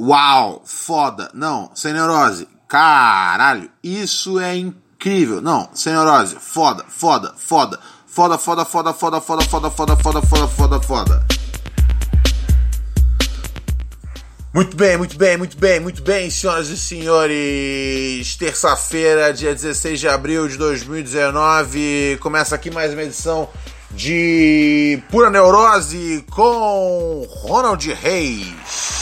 Uau, foda. Não, sem neurose. Caralho, isso é incrível. Não, sem neurose. Foda, foda, foda. Foda, foda, foda, foda, foda, foda, foda, foda, foda, foda, foda. Muito bem, muito bem, muito bem, muito bem, senhoras e senhores. Terça-feira, dia 16 de abril de 2019. Começa aqui mais uma edição de Pura Neurose com Ronald Reis.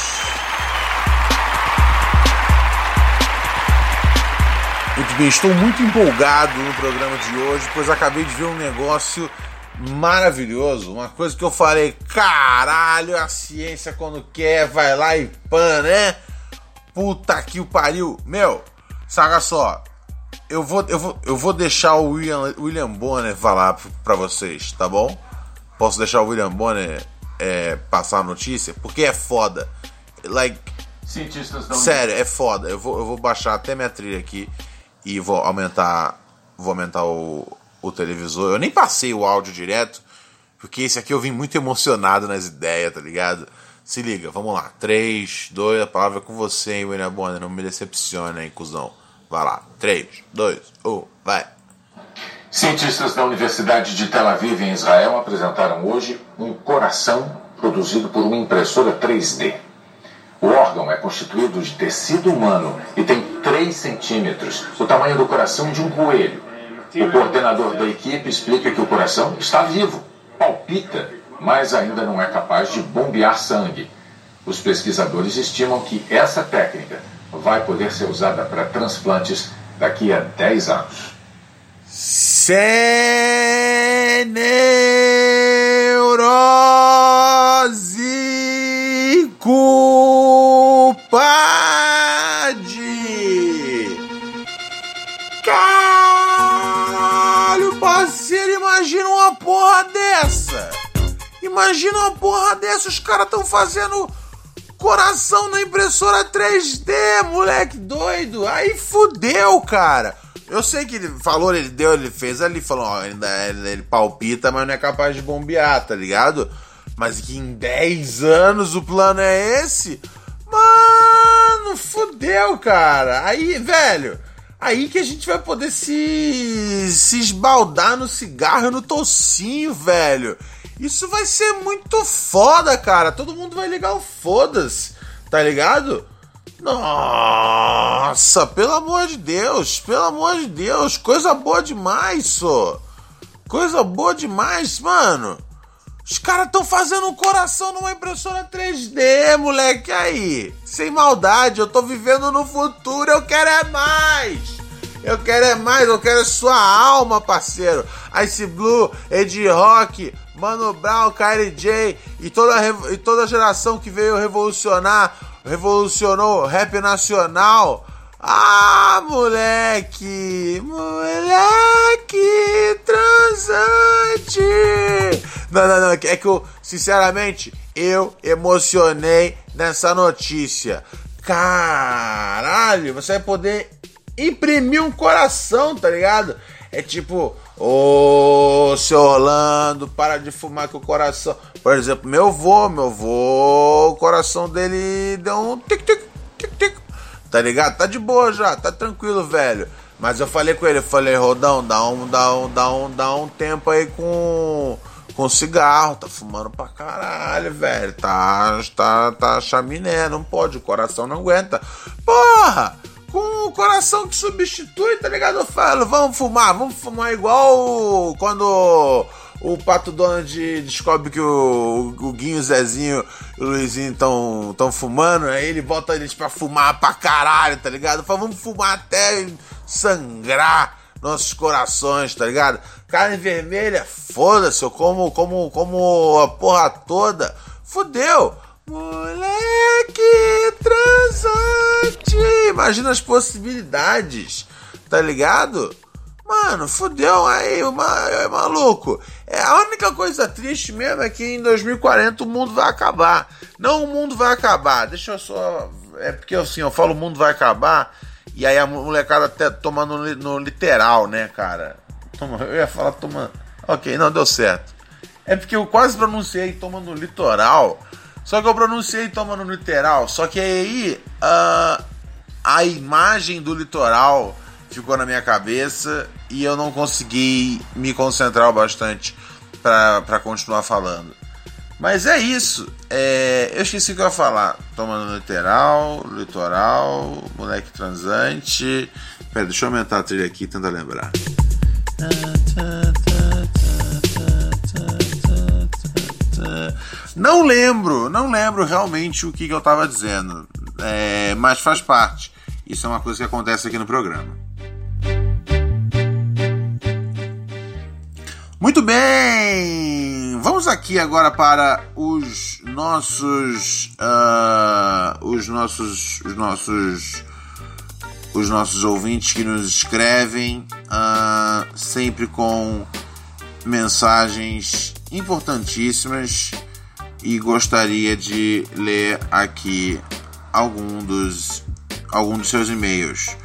Muito bem, estou muito empolgado no programa de hoje, pois acabei de ver um negócio maravilhoso, uma coisa que eu falei, caralho, a ciência quando quer vai lá e pan, né? Puta que o pariu. Meu, saca só, eu vou, eu vou, eu vou deixar o William, William Bonner falar pra vocês, tá bom? Posso deixar o William Bonner é, passar a notícia? Porque é foda. Like, Cientistas não sério, é foda. Eu vou, eu vou baixar até minha trilha aqui e vou aumentar, vou aumentar o, o televisor. Eu nem passei o áudio direto, porque esse aqui eu vim muito emocionado nas ideias, tá ligado? Se liga, vamos lá. 3, 2, a palavra é com você, hein, William Bonner. Não me decepciona, hein, cuzão. Vai lá. 3, 2, 1, vai. Cientistas da Universidade de Tel Aviv, em Israel, apresentaram hoje um coração produzido por uma impressora 3D. O órgão é constituído de tecido humano e tem 3 centímetros, o tamanho do coração de um coelho. O coordenador da equipe explica que o coração está vivo, palpita, mas ainda não é capaz de bombear sangue. Os pesquisadores estimam que essa técnica vai poder ser usada para transplantes daqui a 10 anos. Sem Imagina uma porra dessa, os caras estão fazendo coração na impressora 3D, moleque doido. Aí fudeu, cara. Eu sei que ele falou, ele deu, ele fez ali, falou, ó, ainda ele, ele palpita, mas não é capaz de bombear, tá ligado? Mas que em 10 anos o plano é esse? Mano, fudeu, cara. Aí, velho, aí que a gente vai poder se se esbaldar no cigarro e no tocinho, velho. Isso vai ser muito foda, cara. Todo mundo vai ligar o foda-se, tá ligado? Nossa, pelo amor de Deus, pelo amor de Deus, coisa boa demais, só. Coisa boa demais, mano. Os caras estão fazendo um coração numa impressora 3D, moleque, aí. Sem maldade, eu tô vivendo no futuro, eu quero é mais. Eu quero é mais, eu quero é sua alma, parceiro. Ice Blue, Ed Rock, Mano Brown, Kylie J e toda, e toda a geração que veio revolucionar, revolucionou o rap nacional. Ah, moleque! Moleque transante! Não, não, não, é que eu, sinceramente, eu emocionei nessa notícia. Caralho, você vai poder imprimir um coração, tá ligado? É tipo, ô seu Orlando, para de fumar com o coração. Por exemplo, meu vô, meu vô, o coração dele deu um tic-tic, tic-tic. Tá ligado? Tá de boa já, tá tranquilo, velho. Mas eu falei com ele, eu falei, Rodão, dá um, dá um, dá um, dá um tempo aí com, com cigarro, tá fumando pra caralho, velho. Tá, tá, tá chaminé, não pode, o coração não aguenta. Porra! Com o coração que substitui, tá ligado? Eu falo, vamos fumar, vamos fumar igual quando o Pato Donald descobre que o, o Guinho, o Zezinho e o Luizinho estão tão fumando, aí ele bota eles pra fumar pra caralho, tá ligado? Fala, vamos fumar até sangrar nossos corações, tá ligado? Carne vermelha, foda-se, eu como, como, como a porra toda. Fudeu! Moleque transante! Imagina as possibilidades, tá ligado? Mano, fudeu aí, é maluco. É, a única coisa triste mesmo é que em 2040 o mundo vai acabar. Não, o mundo vai acabar. Deixa eu só. É porque assim, eu falo o mundo vai acabar. E aí a molecada até toma no, no literal, né, cara? Toma, eu ia falar toma. Ok, não, deu certo. É porque eu quase pronunciei toma no litoral. Só que eu pronunciei toma no literal. Só que aí uh, a imagem do litoral ficou na minha cabeça e eu não consegui me concentrar bastante para continuar falando. Mas é isso. É, eu esqueci o que eu ia falar. Tomando literal, litoral, moleque transante. Pera, deixa eu aumentar a trilha aqui e tentar lembrar. Não lembro, não lembro realmente o que, que eu estava dizendo. É, mas faz parte. Isso é uma coisa que acontece aqui no programa. Muito bem! Vamos aqui agora para os nossos. Uh, os nossos. Os nossos. Os nossos ouvintes que nos escrevem, uh, sempre com mensagens importantíssimas e gostaria de ler aqui algum dos, algum dos seus e-mails.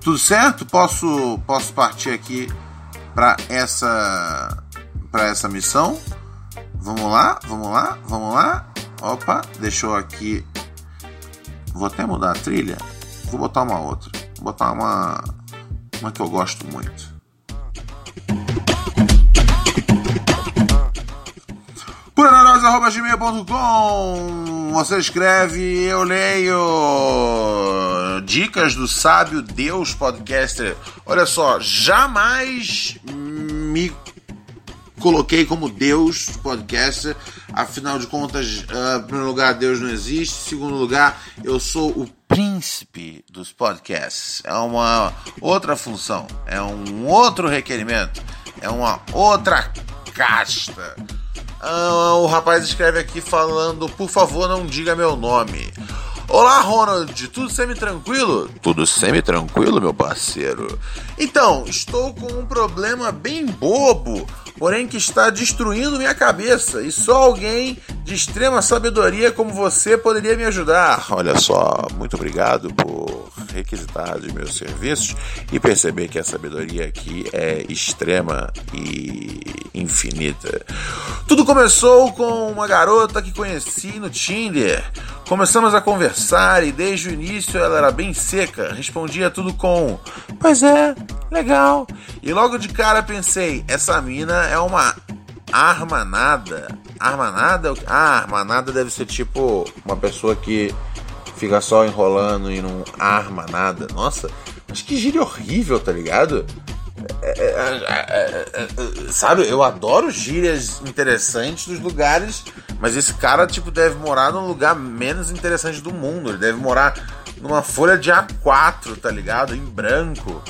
Tudo certo? Posso, posso partir aqui para essa para essa missão. Vamos lá, vamos lá, vamos lá. Opa, deixou aqui. Vou até mudar a trilha. Vou botar uma outra. Vou botar uma uma que eu gosto muito. Puranarosa.gmail.com Você escreve, eu leio Dicas do Sábio Deus Podcaster. Olha só, jamais me coloquei como Deus podcaster. Afinal de contas, uh, em primeiro lugar, Deus não existe. Em segundo lugar, eu sou o príncipe dos podcasts. É uma outra função, é um outro requerimento, é uma outra casta. Uh, o rapaz escreve aqui falando: por favor, não diga meu nome. Olá, Ronald, tudo semi-tranquilo? Tudo semi-tranquilo, meu parceiro. Então, estou com um problema bem bobo porém que está destruindo minha cabeça e só alguém de extrema sabedoria como você poderia me ajudar. Olha só, muito obrigado por requisitar os meus serviços e perceber que a sabedoria aqui é extrema e infinita. Tudo começou com uma garota que conheci no Tinder. Começamos a conversar e desde o início ela era bem seca, respondia tudo com: Pois é, legal. E logo de cara pensei: essa mina é uma armanada. Armanada? Ah, armanada deve ser tipo uma pessoa que fica só enrolando e não arma nada. Nossa, mas que gíria horrível, tá ligado? É, é, é, sabe, eu adoro gírias interessantes dos lugares, mas esse cara, tipo, deve morar no lugar menos interessante do mundo. Ele deve morar numa folha de A4, tá ligado? Em branco.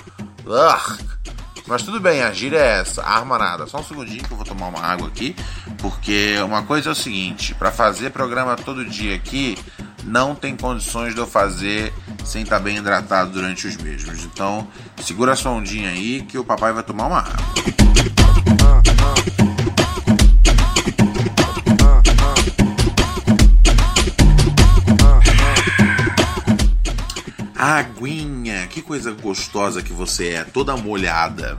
Ugh. Mas tudo bem, a gíria é essa, arma nada. Só um segundinho que eu vou tomar uma água aqui, porque uma coisa é o seguinte, para fazer programa todo dia aqui, não tem condições de eu fazer sem estar tá bem hidratado durante os mesmos. Então, segura a sua ondinha aí que o papai vai tomar uma água. Aguinha, que coisa gostosa que você é, toda molhada.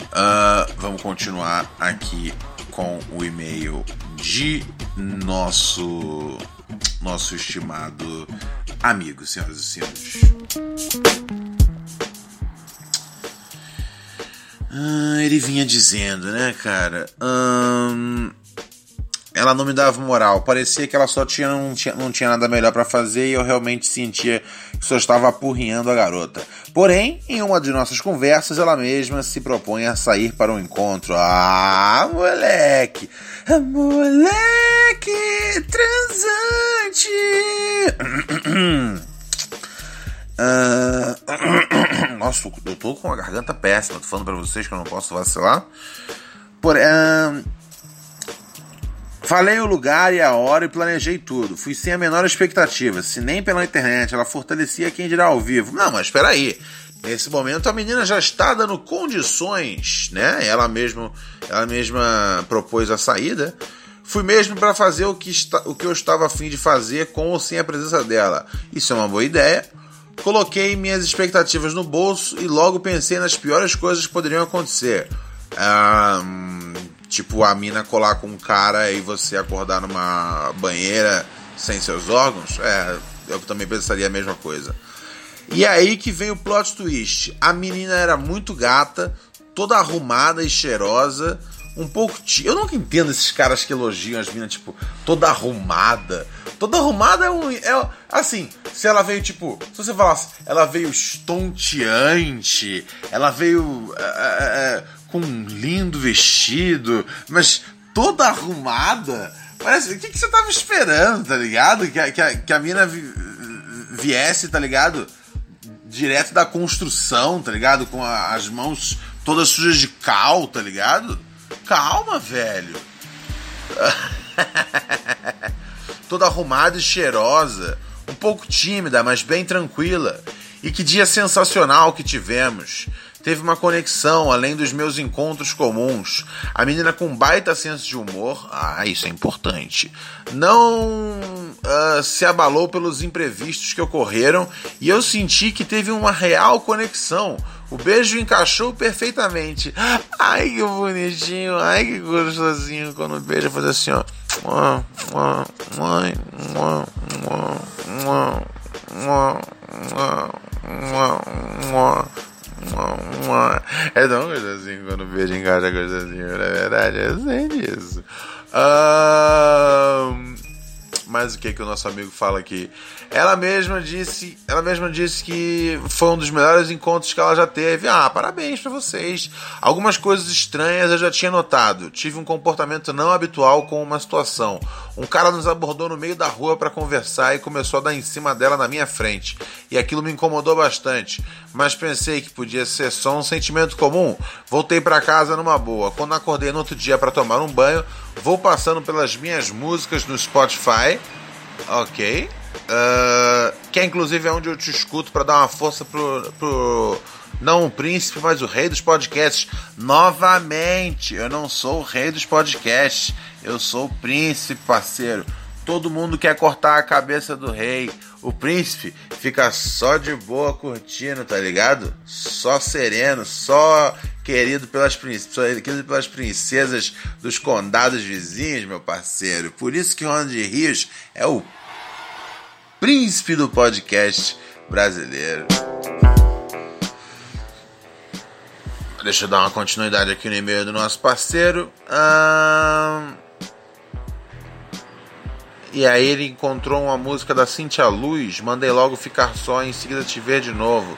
Uh, vamos continuar aqui com o e-mail de nosso nosso estimado amigo, senhoras e senhores. Ah, ele vinha dizendo, né, cara? Hum, ela não me dava moral. Parecia que ela só tinha não tinha, não tinha nada melhor para fazer e eu realmente sentia que só estava apurrinhando a garota. Porém, em uma de nossas conversas, ela mesma se propõe a sair para um encontro. Ah, moleque! Moleque transante! Uh... Nossa, eu tô com a garganta péssima. Tô falando pra vocês que eu não posso vacilar. Porém, uh... Falei o lugar e a hora e planejei tudo. Fui sem a menor expectativa. Se nem pela internet ela fortalecia quem dirá ao vivo. Não, mas espera aí. Nesse momento a menina já está dando condições, né? Ela mesma, ela mesma propôs a saída. Fui mesmo para fazer o que, está, o que eu estava afim de fazer com ou sem a presença dela. Isso é uma boa ideia. Coloquei minhas expectativas no bolso e logo pensei nas piores coisas que poderiam acontecer. Ah, Tipo, a mina colar com um cara e você acordar numa banheira sem seus órgãos, é, eu também pensaria a mesma coisa. E é aí que vem o plot twist. A menina era muito gata, toda arrumada e cheirosa, um pouco. Eu nunca entendo esses caras que elogiam as meninas, tipo, toda arrumada. Toda arrumada é um. É, assim, se ela veio, tipo. Se você falasse, ela veio estonteante, ela veio. É, é, é com um lindo vestido, mas toda arrumada. Parece, o que, que você tava esperando, tá ligado? Que, a, que, a, que a mina vi, viesse, tá ligado? Direto da construção, tá ligado? Com a, as mãos todas sujas de cal, tá ligado? Calma, velho. toda arrumada e cheirosa. Um pouco tímida, mas bem tranquila. E que dia sensacional que tivemos. Teve uma conexão além dos meus encontros comuns. A menina com baita senso de humor, ah, isso é importante, não uh, se abalou pelos imprevistos que ocorreram e eu senti que teve uma real conexão. O beijo encaixou perfeitamente. Ai, que bonitinho, ai, que gostosinho quando beijo faz assim, ó. É tão gostosinho quando o beijo encaixa gostosinho, na verdade, eu sei disso. Um, mas o que que o nosso amigo fala aqui? Ela mesma disse, ela mesma disse que foi um dos melhores encontros que ela já teve. Ah, parabéns para vocês. Algumas coisas estranhas eu já tinha notado. Tive um comportamento não habitual com uma situação. Um cara nos abordou no meio da rua para conversar e começou a dar em cima dela na minha frente. E aquilo me incomodou bastante, mas pensei que podia ser só um sentimento comum. Voltei para casa numa boa. Quando acordei no outro dia para tomar um banho, vou passando pelas minhas músicas no Spotify. OK? Uh, que é inclusive é onde eu te escuto para dar uma força pro, pro. Não o príncipe, mas o rei dos podcasts. Novamente, eu não sou o rei dos podcasts. Eu sou o príncipe, parceiro. Todo mundo quer cortar a cabeça do rei. O príncipe fica só de boa curtindo, tá ligado? Só sereno, só querido pelas, querido pelas princesas dos condados vizinhos, meu parceiro. Por isso que Ronald Rios é o príncipe do podcast brasileiro. Deixa eu dar uma continuidade aqui no e-mail do nosso parceiro. E aí ele encontrou uma música da Cintia Luz, mandei logo ficar só, em seguida te ver de novo.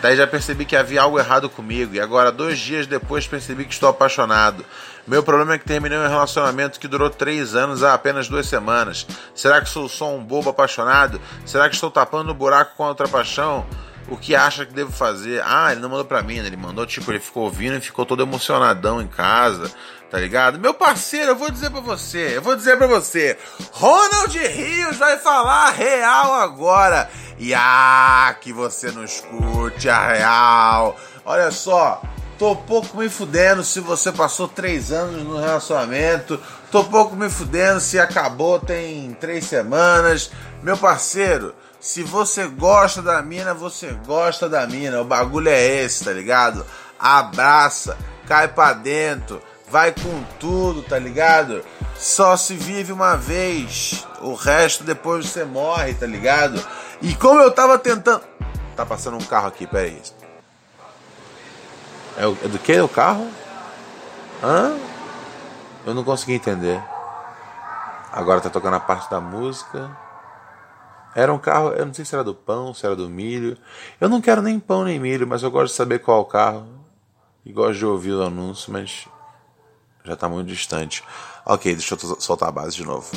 Daí já percebi que havia algo errado comigo, e agora, dois dias depois, percebi que estou apaixonado. Meu problema é que terminei um relacionamento que durou três anos há apenas duas semanas. Será que sou só um bobo apaixonado? Será que estou tapando o buraco com a outra paixão? O que acha que devo fazer? Ah, ele não mandou pra mim, né? Ele mandou, tipo, ele ficou ouvindo e ficou todo emocionadão em casa, tá ligado? Meu parceiro, eu vou dizer pra você, eu vou dizer pra você. Ronald Rios vai falar real agora. E ah, que você não escute a real. Olha só, Tô pouco me fudendo se você passou três anos no relacionamento. Tô pouco me fudendo se acabou tem três semanas. Meu parceiro, se você gosta da mina, você gosta da mina. O bagulho é esse, tá ligado? Abraça, cai pra dentro, vai com tudo, tá ligado? Só se vive uma vez, o resto depois você morre, tá ligado? E como eu tava tentando. Tá passando um carro aqui, peraí. É, o, é do que o carro? Hã? Eu não consegui entender. Agora tá tocando a parte da música. Era um carro, eu não sei se era do pão, se era do milho. Eu não quero nem pão nem milho, mas eu gosto de saber qual é o carro. E gosto de ouvir o anúncio, mas já tá muito distante. Ok, deixa eu soltar a base de novo.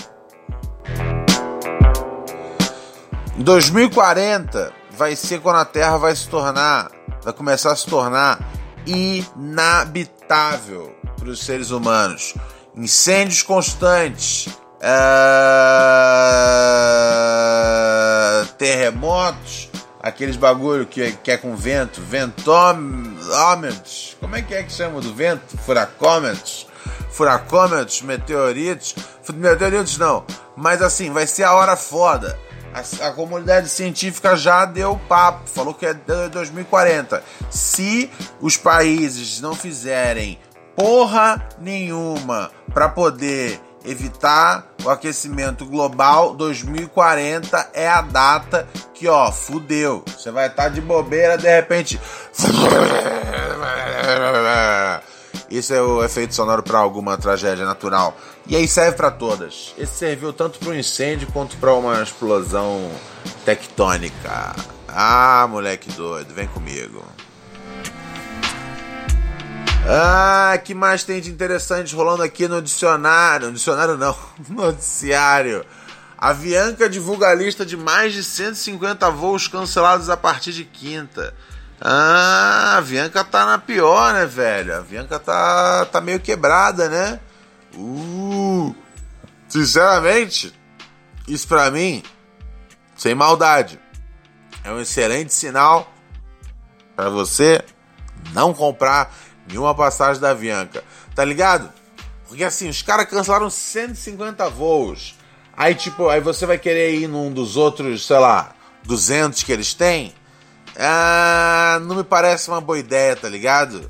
Em 2040 vai ser quando a Terra vai se tornar, vai começar a se tornar inabitável para os seres humanos. Incêndios constantes, é... terremotos, aqueles bagulho que, que é com vento, ventômetros, como é que é que chama do vento? Furacômetros, furacômetros, meteoritos, meteoritos não, mas assim, vai ser a hora foda a, a, comunidade científica já deu papo, falou que é 2040. Se os países não fizerem porra nenhuma para poder evitar o aquecimento global, 2040 é a data que, ó, fudeu. Você vai estar tá de bobeira, de repente. Isso é o efeito sonoro para alguma tragédia natural. E aí serve para todas. Esse serviu tanto para um incêndio quanto para uma explosão tectônica. Ah, moleque doido, vem comigo. Ah, que mais tem de interessante rolando aqui no dicionário? Dicionário não, no noticiário. A Avianca divulga a lista de mais de 150 voos cancelados a partir de quinta. Ah, a Avianca tá na pior, né, velho? A Avianca tá, tá meio quebrada, né? Uh, sinceramente, isso para mim, sem maldade, é um excelente sinal para você não comprar nenhuma passagem da Avianca. Tá ligado? Porque assim, os caras cancelaram 150 voos. Aí, tipo, aí você vai querer ir num dos outros, sei lá, 200 que eles têm. Ah, não me parece uma boa ideia, tá ligado?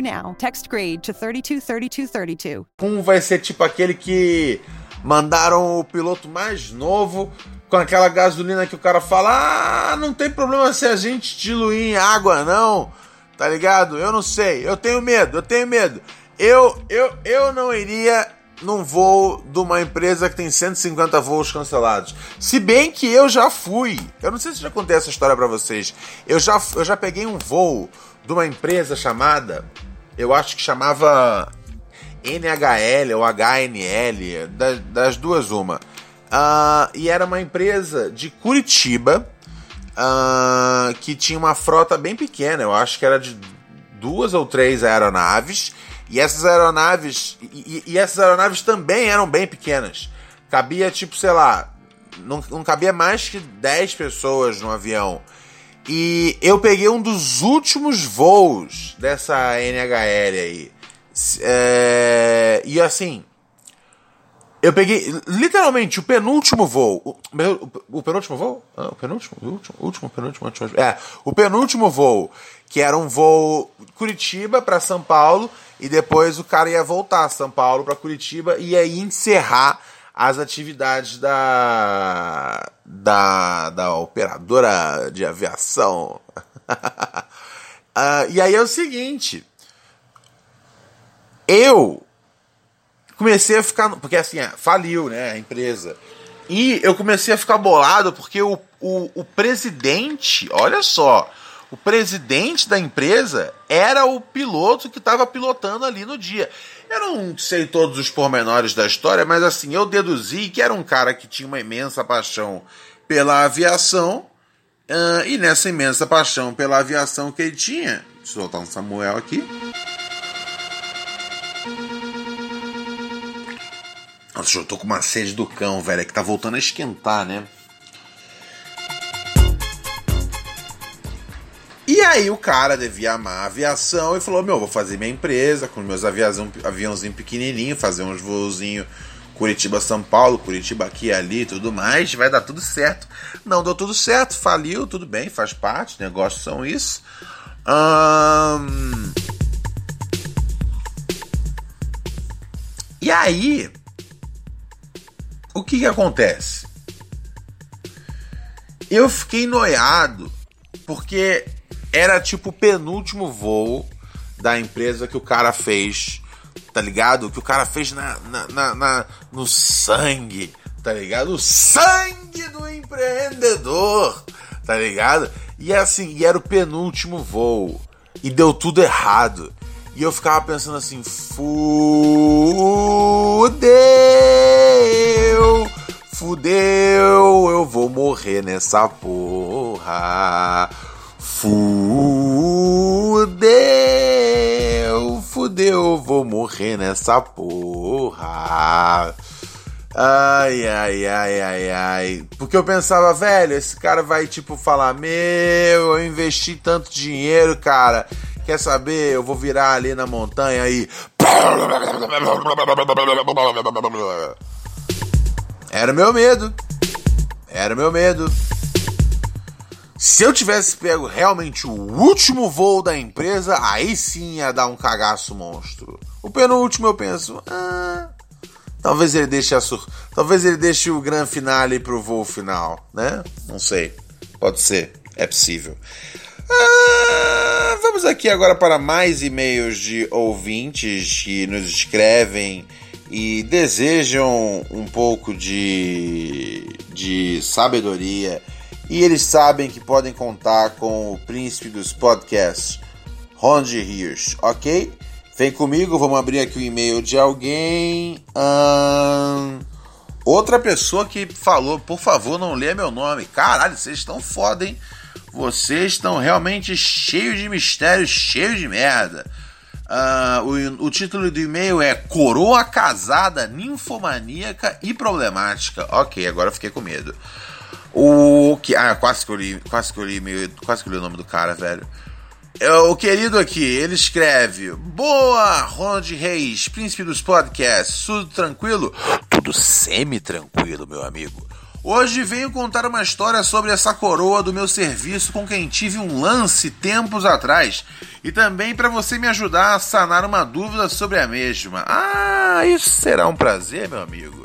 now. Text grade to 323232. Um vai ser tipo aquele que mandaram o piloto mais novo com aquela gasolina que o cara fala: "Ah, não tem problema se a gente diluir em água não". Tá ligado? Eu não sei. Eu tenho medo, eu tenho medo. Eu eu eu não iria num voo de uma empresa que tem 150 voos cancelados. Se bem que eu já fui. Eu não sei se já contei essa história para vocês. Eu já, eu já peguei um voo de uma empresa chamada eu acho que chamava NHL ou HNL, das, das duas uma. Uh, e era uma empresa de Curitiba uh, que tinha uma frota bem pequena, eu acho que era de duas ou três aeronaves. E essas aeronaves. E, e essas aeronaves também eram bem pequenas. Cabia, tipo, sei lá. Não, não cabia mais que 10 pessoas no avião. E eu peguei um dos últimos voos dessa NHL aí. É, e assim. Eu peguei literalmente o penúltimo voo. O, o penúltimo voo? Ah, o penúltimo? O último, último, penúltimo, último. É, o penúltimo voo, que era um voo Curitiba para São Paulo, e depois o cara ia voltar São Paulo para Curitiba e ia encerrar as atividades da, da, da operadora de aviação. uh, e aí é o seguinte. Eu comecei a ficar. Porque assim, é, faliu né, a empresa. E eu comecei a ficar bolado porque o, o, o presidente, olha só, o presidente da empresa era o piloto que estava pilotando ali no dia. Eu não sei todos os pormenores da história, mas assim, eu deduzi que era um cara que tinha uma imensa paixão pela aviação, uh, e nessa imensa paixão pela aviação que ele tinha. Deixa eu soltar um Samuel aqui. Nossa, eu tô com uma sede do cão, velho, é que tá voltando a esquentar, né? E aí o cara devia amar a aviação e falou: Meu, vou fazer minha empresa com meus aviãozinhos aviãozinho pequenininho, fazer uns voozinhos Curitiba-São Paulo, Curitiba aqui ali tudo mais, vai dar tudo certo. Não deu tudo certo, faliu, tudo bem, faz parte, negócios são isso. Hum... E aí, o que que acontece? Eu fiquei noiado porque era tipo o penúltimo voo da empresa que o cara fez, tá ligado? Que o cara fez na, na, na, na no sangue, tá ligado? O sangue do empreendedor, tá ligado? E assim, e era o penúltimo voo. E deu tudo errado. E eu ficava pensando assim, fudeu, fudeu, eu vou morrer nessa porra. Fudeu, fudeu, vou morrer nessa porra. Ai, ai, ai, ai, ai. Porque eu pensava, velho, esse cara vai tipo falar: Meu, eu investi tanto dinheiro, cara. Quer saber? Eu vou virar ali na montanha e. Era meu medo. Era meu medo. Se eu tivesse pego realmente o último voo da empresa, aí sim ia dar um cagaço monstro. O penúltimo eu penso, ah, talvez ele deixe a sur... talvez ele deixe o grande finale pro voo final, né? Não sei. Pode ser, é possível. Ah, vamos aqui agora para mais e-mails de ouvintes que nos escrevem e desejam um pouco de, de sabedoria e eles sabem que podem contar com o príncipe dos podcasts, Ronde Hirsch, ok? Vem comigo, vamos abrir aqui o e-mail de alguém. Hum, outra pessoa que falou, por favor, não lê meu nome. Caralho, vocês estão foda, hein? Vocês estão realmente cheios de mistérios, cheios de merda. Uh, o, o, título do e-mail é Coroa Casada, Ninfomaníaca e Problemática. Ok, agora fiquei com medo. O que. Ah, quase que eu li, quase que eu li, meio, quase que eu li o nome do cara, velho. É, o querido aqui, ele escreve: Boa, Ronald Reis, príncipe dos podcasts, tudo tranquilo? Tudo semi-tranquilo, meu amigo. Hoje venho contar uma história sobre essa coroa do meu serviço com quem tive um lance tempos atrás e também para você me ajudar a sanar uma dúvida sobre a mesma. Ah, isso será um prazer, meu amigo.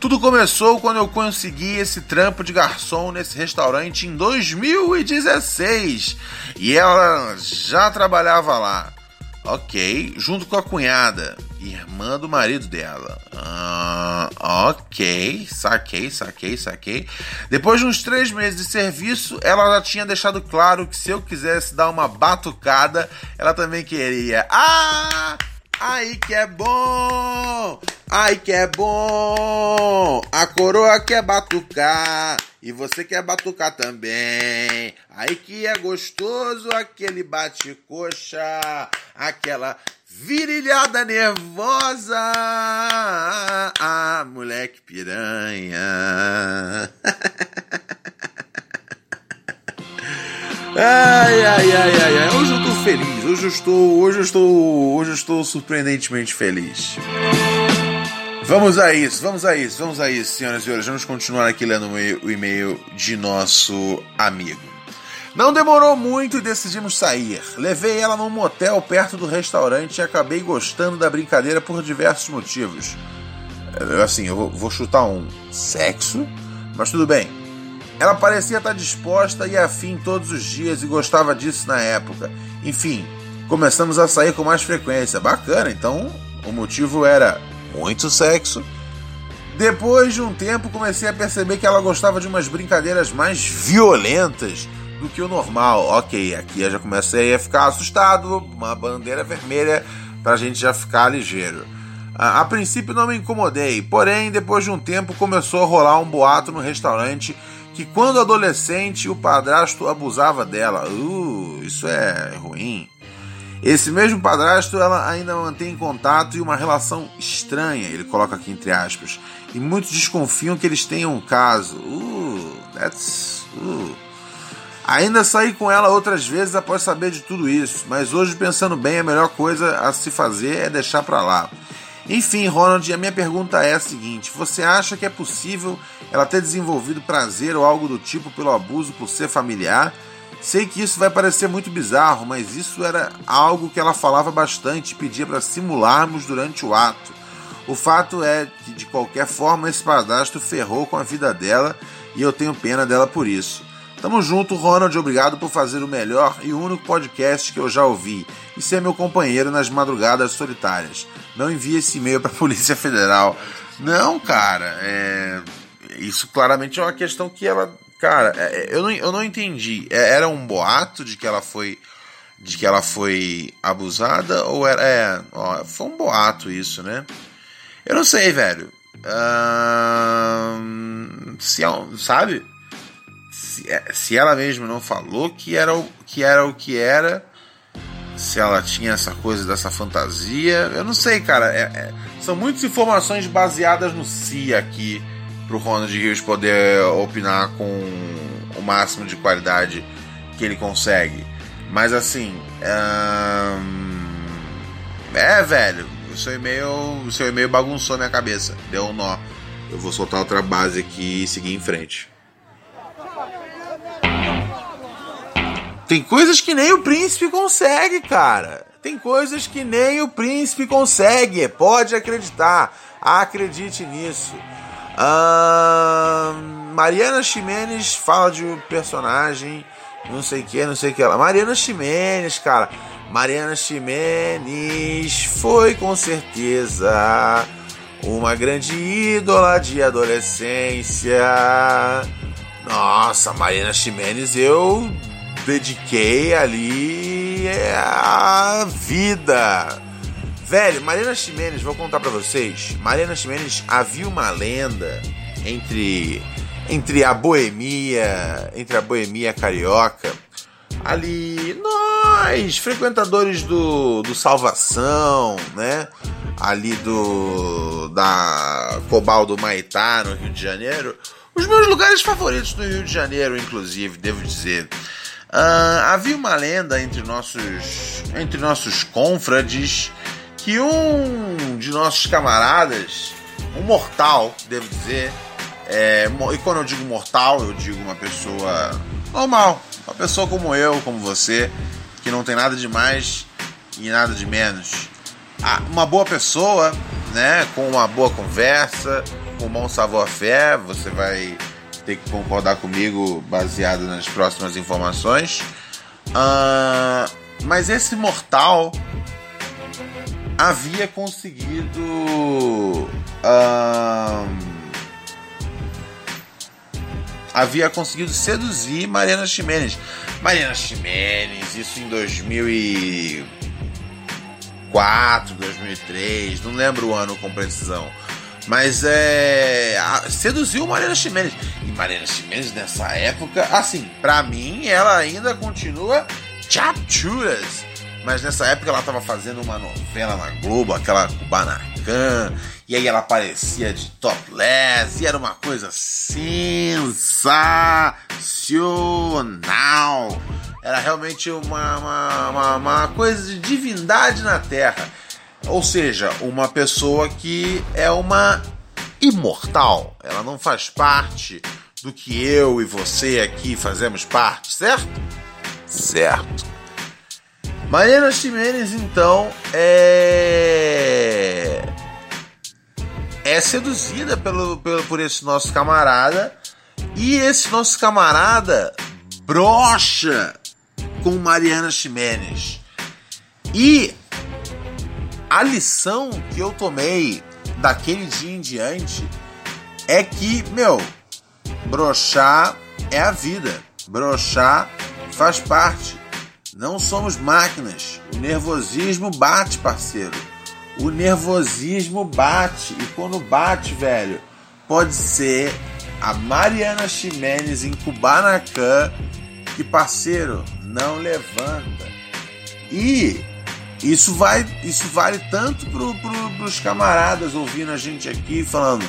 Tudo começou quando eu consegui esse trampo de garçom nesse restaurante em 2016 e ela já trabalhava lá. Ok, junto com a cunhada, irmã do marido dela. Ah, ok, saquei, saquei, saquei. Depois de uns três meses de serviço, ela já tinha deixado claro que se eu quisesse dar uma batucada, ela também queria. Ah! Ai que é bom! Ai que é bom! A coroa quer batucar e você quer batucar também. Ai que é gostoso aquele bate-coxa, aquela virilhada nervosa. Ah, moleque piranha. Ai, ai, ai, ai, ai. Hoje eu tô feliz. Hoje eu estou. Hoje eu estou. Hoje eu estou surpreendentemente feliz. Vamos a isso, vamos a isso, vamos a isso, senhoras e senhores. Vamos continuar aqui lendo o e-mail de nosso amigo. Não demorou muito e decidimos sair. Levei ela num motel perto do restaurante e acabei gostando da brincadeira por diversos motivos. Assim, eu vou chutar um sexo, mas tudo bem. Ela parecia estar disposta e afim todos os dias e gostava disso na época. Enfim, começamos a sair com mais frequência. Bacana, então o motivo era muito sexo. Depois de um tempo, comecei a perceber que ela gostava de umas brincadeiras mais violentas, do que o normal. Ok, aqui eu já comecei a ficar assustado, uma bandeira vermelha pra gente já ficar ligeiro. A, a princípio não me incomodei, porém, depois de um tempo começou a rolar um boato no restaurante que quando adolescente o padrasto abusava dela. Uh, isso é ruim. Esse mesmo padrasto ela ainda mantém contato e uma relação estranha, ele coloca aqui entre aspas. E muitos desconfiam que eles tenham um caso. Uh, that's. Uh. Ainda saí com ela outras vezes após saber de tudo isso, mas hoje, pensando bem, a melhor coisa a se fazer é deixar pra lá. Enfim, Ronald, a minha pergunta é a seguinte: você acha que é possível ela ter desenvolvido prazer ou algo do tipo pelo abuso por ser familiar? Sei que isso vai parecer muito bizarro, mas isso era algo que ela falava bastante e pedia para simularmos durante o ato. O fato é que, de qualquer forma, esse padrasto ferrou com a vida dela e eu tenho pena dela por isso. Tamo junto, Ronald. Obrigado por fazer o melhor e único podcast que eu já ouvi e ser meu companheiro nas madrugadas solitárias. Não envie esse e-mail para a Polícia Federal. Não, cara, é... isso claramente é uma questão que ela Cara, é, é, eu não, eu não entendi. É, era um boato de que ela foi de que ela foi abusada ou era é, ó, foi um boato isso, né? Eu não sei, velho. Se sabe? Se, se ela mesma não falou que era o que era o que era, se ela tinha essa coisa dessa fantasia, eu não sei, cara. É, é, são muitas informações baseadas no si aqui pro Ronald Rios poder opinar com o máximo de qualidade que ele consegue. Mas assim. É, velho. O seu e-mail. O seu e-mail bagunçou minha cabeça. Deu um nó. Eu vou soltar outra base aqui e seguir em frente. Tem coisas que nem o príncipe consegue, cara. Tem coisas que nem o príncipe consegue. Pode acreditar. Acredite nisso. Uh, Mariana Ximenes fala de um personagem, não sei que, não sei que ela. Mariana Ximenes, cara. Mariana Ximenes foi com certeza uma grande ídola de adolescência. Nossa, Mariana Ximenes, eu dediquei ali a vida Velho, Mariana Ximenes, vou contar para vocês. Mariana Ximenes havia uma lenda entre entre a boemia, entre a boemia carioca. Ali, nós, frequentadores do, do Salvação, né? Ali do da Cobal do Maitá, no Rio de Janeiro. Os meus lugares favoritos no Rio de Janeiro, inclusive, devo dizer. Uh, havia uma lenda entre nossos, entre nossos confrades que um de nossos camaradas, um mortal, devo dizer, é, e quando eu digo mortal, eu digo uma pessoa normal, uma pessoa como eu, como você, que não tem nada de mais e nada de menos. Ah, uma boa pessoa, né, com uma boa conversa, com um bom savoir-faire, você vai ter que concordar comigo baseado nas próximas informações. Uh, mas esse mortal havia conseguido. havia conseguido seduzir Mariana Ximenes. Mariana Ximenes, isso em 2004, 2003, não lembro o ano com precisão. Mas é. Seduziu Mariana Ximenes. E Mariana Ximenes nessa época, assim, para mim, ela ainda continua chapchuras mas nessa época ela estava fazendo uma novela na Globo, aquela Kubanacan, e aí ela aparecia de topless, e era uma coisa sensacional. Era realmente uma, uma, uma, uma coisa de divindade na Terra. Ou seja, uma pessoa que é uma imortal. Ela não faz parte do que eu e você aqui fazemos parte, certo? Certo. Mariana Ximenes, então, é. É seduzida pelo, pelo, por esse nosso camarada. E esse nosso camarada brocha com Mariana Ximenes. E a lição que eu tomei daquele dia em diante é que, meu, brochar é a vida. Brochar faz parte. Não somos máquinas. O nervosismo bate, parceiro. O nervosismo bate. E quando bate, velho, pode ser a Mariana Ximenes em Kubanacan que, parceiro, não levanta. E isso vai, isso vale tanto pro, pro, pros camaradas ouvindo a gente aqui falando,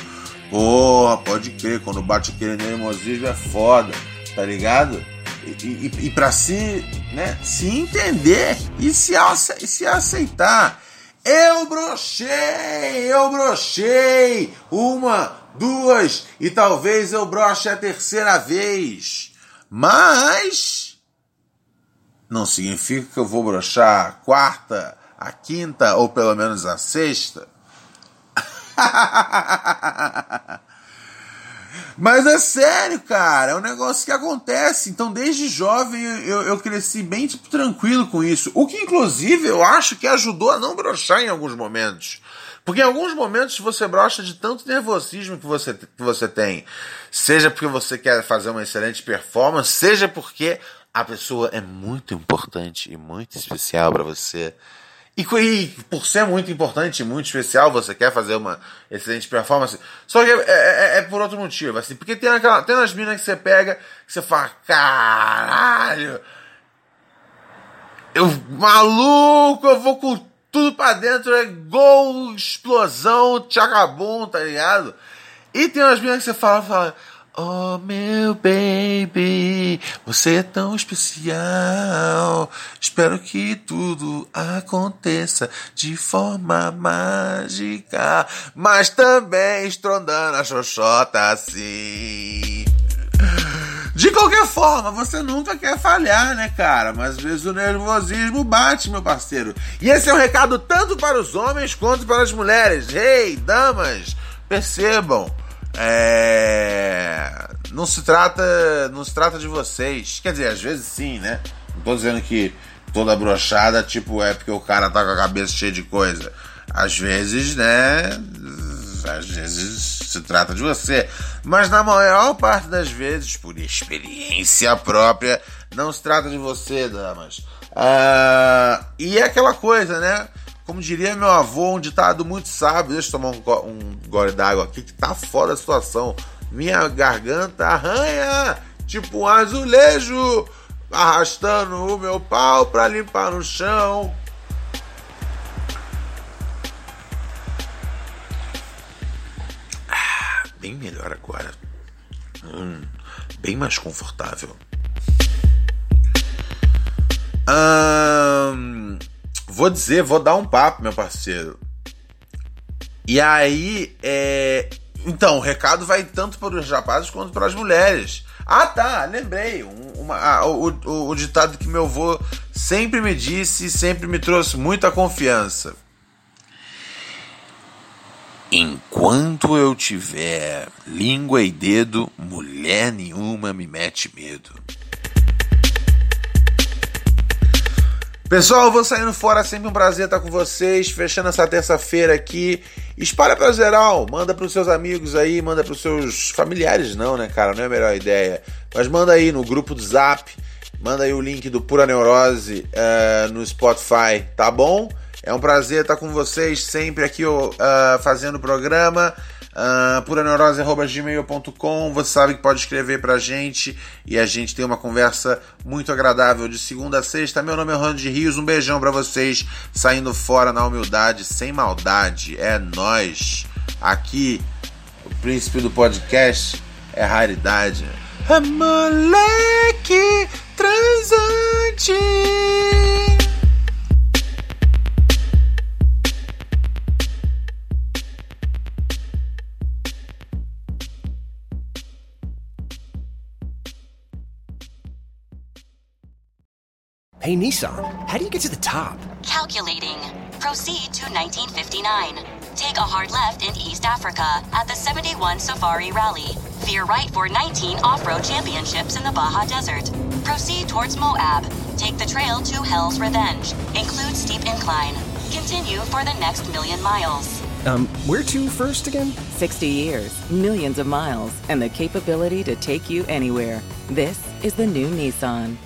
porra, pode crer, quando bate aquele nervosismo é foda, tá ligado? E, e, e para se, né, se entender e se, e se aceitar. Eu brochei, eu brochei uma, duas e talvez eu broche a terceira vez. Mas não significa que eu vou brochar a quarta, a quinta ou pelo menos a sexta. Mas é sério, cara, é um negócio que acontece. Então, desde jovem, eu, eu cresci bem tipo, tranquilo com isso. O que, inclusive, eu acho que ajudou a não brochar em alguns momentos. Porque em alguns momentos você brocha de tanto nervosismo que você, que você tem. Seja porque você quer fazer uma excelente performance, seja porque a pessoa é muito importante e muito especial para você. E, e, por ser muito importante muito especial, você quer fazer uma excelente performance. Só que é, é, é, é por outro motivo, assim. Porque tem, aquela, tem as minas que você pega, que você fala, caralho, eu, maluco, eu vou com tudo pra dentro, é gol, explosão, tchacabum, tá ligado? E tem umas minas que você fala, fala, Oh, meu baby, você é tão especial. Espero que tudo aconteça de forma mágica, mas também estrondando a xoxota assim. De qualquer forma, você nunca quer falhar, né, cara? Mas às vezes o nervosismo bate, meu parceiro. E esse é um recado tanto para os homens quanto para as mulheres. Ei, hey, damas, percebam é... Não se trata, não se trata de vocês. Quer dizer, às vezes sim, né? Não tô dizendo que toda brochada, tipo, é porque o cara tá com a cabeça cheia de coisa. Às vezes, né? Às vezes se trata de você. Mas na maior parte das vezes, por experiência própria, não se trata de você, damas. Uh, e é aquela coisa, né? Como diria meu avô, um ditado muito sábio. Deixa eu tomar um, um gole d'água aqui que tá foda a situação. Minha garganta arranha, tipo um azulejo, arrastando o meu pau pra limpar no chão. Ah, bem melhor agora. Hum, bem mais confortável. Hum, Vou dizer, vou dar um papo, meu parceiro. E aí, é... Então, o recado vai tanto para os rapazes quanto para as mulheres. Ah, tá, lembrei. Uma, ah, o, o, o ditado que meu avô sempre me disse e sempre me trouxe muita confiança. Enquanto eu tiver língua e dedo, mulher nenhuma me mete medo. Pessoal, eu vou saindo fora, sempre um prazer estar com vocês, fechando essa terça-feira aqui. Espalha para geral, manda para os seus amigos aí, manda para os seus familiares, não, né, cara? Não é a melhor ideia. Mas manda aí no grupo do Zap, manda aí o link do Pura Neurose uh, no Spotify, tá bom? É um prazer estar com vocês sempre aqui uh, fazendo o programa. Uh, puraneurose.gmail.com Você sabe que pode escrever pra gente e a gente tem uma conversa muito agradável de segunda a sexta. Meu nome é Ronald Rios, um beijão para vocês, saindo fora na humildade, sem maldade. É nós Aqui, o príncipe do podcast é raridade. É moleque transante. Hey, Nissan, how do you get to the top? Calculating. Proceed to 1959. Take a hard left in East Africa at the 71 Safari Rally. Veer right for 19 off road championships in the Baja Desert. Proceed towards Moab. Take the trail to Hell's Revenge. Include steep incline. Continue for the next million miles. Um, where to first again? 60 years, millions of miles, and the capability to take you anywhere. This is the new Nissan.